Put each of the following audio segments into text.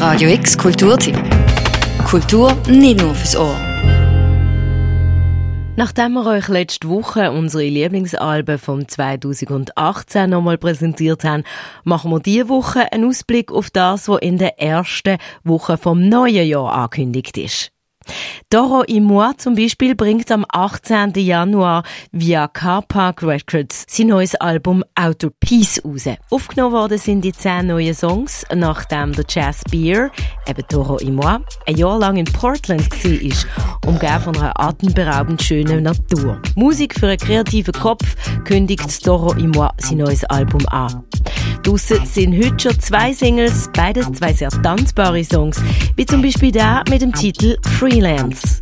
Radio X Kulturtipp. Kultur nicht nur fürs Ohr. Nachdem wir euch letzte Woche unsere Lieblingsalben vom 2018 nochmal präsentiert haben, machen wir diese Woche einen Ausblick auf das, was in der ersten Woche vom neuen Jahr angekündigt ist. Doro Imoa zum Beispiel bringt am 18. Januar via Car Park Records sein neues Album Outer Peace raus. Aufgenommen worden sind die zehn neuen Songs, nachdem der Jazz Beer, eben Doro Imoa, ein Jahr lang in Portland war, umgeben von einer atemberaubend schönen Natur. Musik für einen kreativen Kopf kündigt Doro Imoa sein neues Album an. Draussen sind heute schon zwei Singles, beides zwei sehr tanzbare Songs, wie zum Beispiel der mit dem Titel Freelance.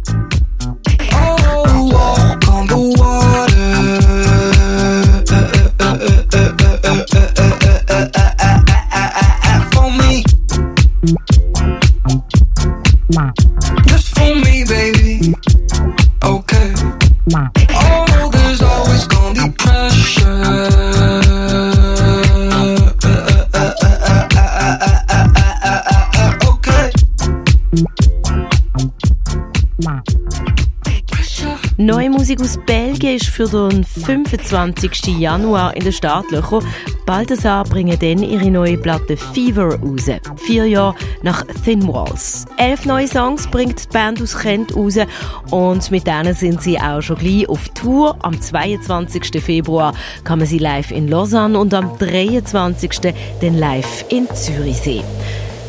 Just for me, baby. Okay. Oh, Neue Musik aus Belgien ist für den 25. Januar in den Startlöchern. Balthasar bringen dann ihre neue Platte Fever raus. Vier Jahre nach Thin Walls. Elf neue Songs bringt die Band aus Kent raus und mit denen sind sie auch schon gleich auf Tour. Am 22. Februar kann man sie live in Lausanne und am 23. dann live in Zürich sehen.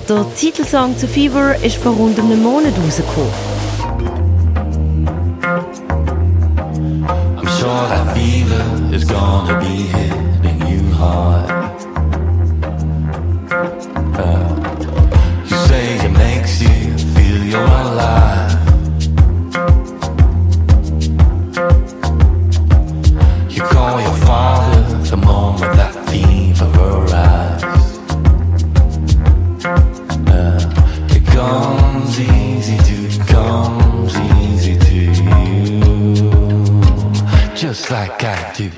Der Titelsong zu Fever ist vor rund einem Monat rausgekommen. Gonna be just like I do.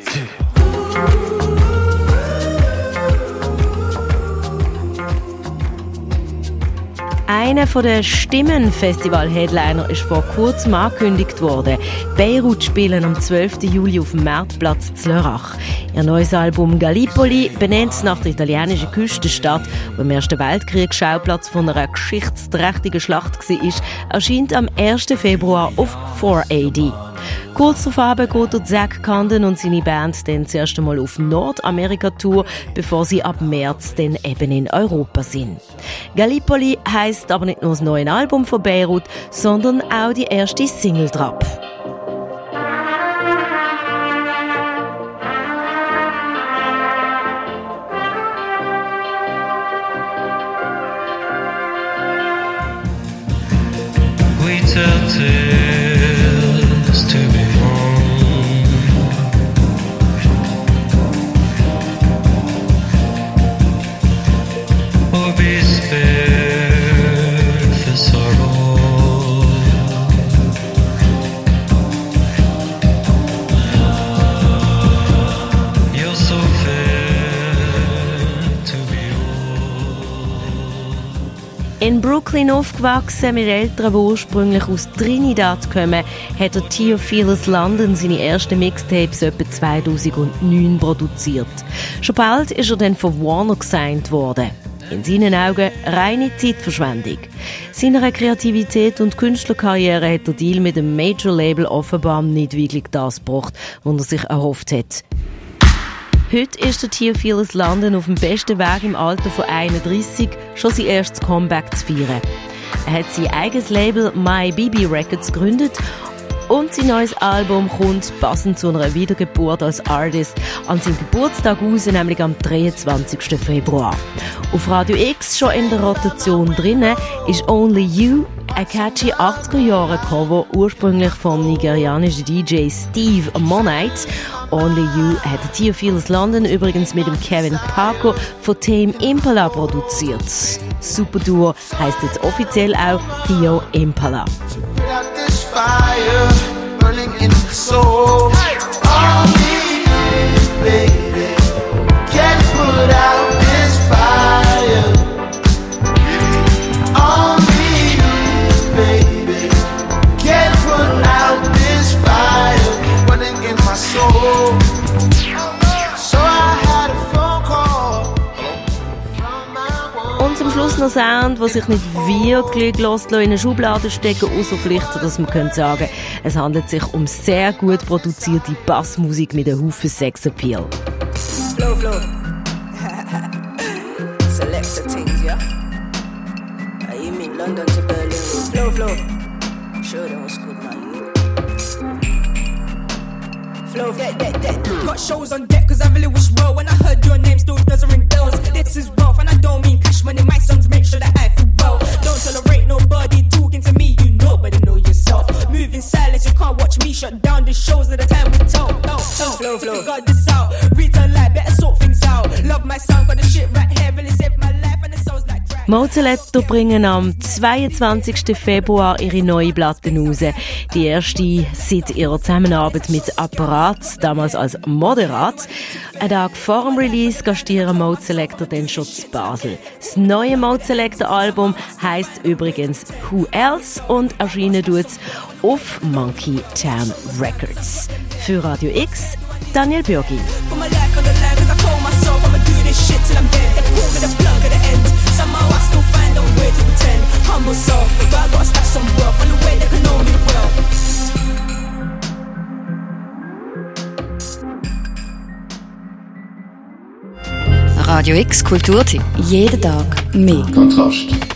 Einer der Stimmen-Festival-Headliner ist vor kurzem angekündigt worden. Beirut spielen am 12. Juli auf dem Marktplatz Zlörach. Ihr neues Album Gallipoli, benennt nach der italienischen Küstenstadt, wo im Ersten Weltkrieg Schauplatz von einer geschichtsträchtigen Schlacht war, erscheint am 1. Februar auf 4AD. Kurz darauf geht der Zack Condon und seine Band dann zuerst einmal auf Nordamerika-Tour, bevor sie ab März dann eben in Europa sind. Gallipoli heisst aber nicht nur das neue Album von Beirut, sondern auch die erste Single-Drop. We tell In Brooklyn aufgewachsen, mit Eltern, die ursprünglich aus Trinidad kommen, hat der Theophilus London seine ersten Mixtapes etwa 2009 produziert. Schon bald ist er dann von Warner gesigned worden. In seinen Augen reine Zeitverschwendung. Seiner Kreativität und Künstlerkarriere hat der Deal mit dem Major-Label offenbar nicht wirklich das gebracht, was er sich erhofft hat. Heute ist der Theophilus London auf dem besten Weg im Alter von 31 schon sein erstes Comeback zu feiern. Er hat sein eigenes Label My BB Records gegründet und sein neues Album kommt passend zu einer Wiedergeburt als Artist an seinem Geburtstag raus, nämlich am 23. Februar. Auf Radio X schon in der Rotation drinnen ist Only You, ein catchy 80er-Jahre-Cover, ursprünglich vom nigerianischen DJ Steve Monite. Only You hat Theophilus London übrigens mit dem Kevin Paco von Tame Impala produziert. Super Duo heisst jetzt offiziell auch Theo Impala. Noch Sound, der sich nicht wirklich in eine Schublade stecken außer vielleicht, dass man könnte sagen, es handelt sich um sehr gut produzierte Bassmusik mit einem Haufen Sexappeal. Flow, flow. Selector things, yeah? You mean London to Berlin? Flow, flow. Sure, that was good, man. Flow, dead, dead. Got shows on deck, cause I really wish well. When I heard your name, still doesn't ring bells. Mozeletto bringen am 22. Februar ihre neue Platte raus. Die erste seit ihrer Zusammenarbeit mit Apparat, damals als Moderat. Ein Tag vor dem Release gastieren Mode Selector dann schon Basel. Das neue Mode Selector Album heisst übrigens Who Else und erscheinen tut's auf Monkey Town Records. Für Radio X, Daniel Bürgi. Radio X Kulturtipp. Jeden Tag mehr. Kontrast.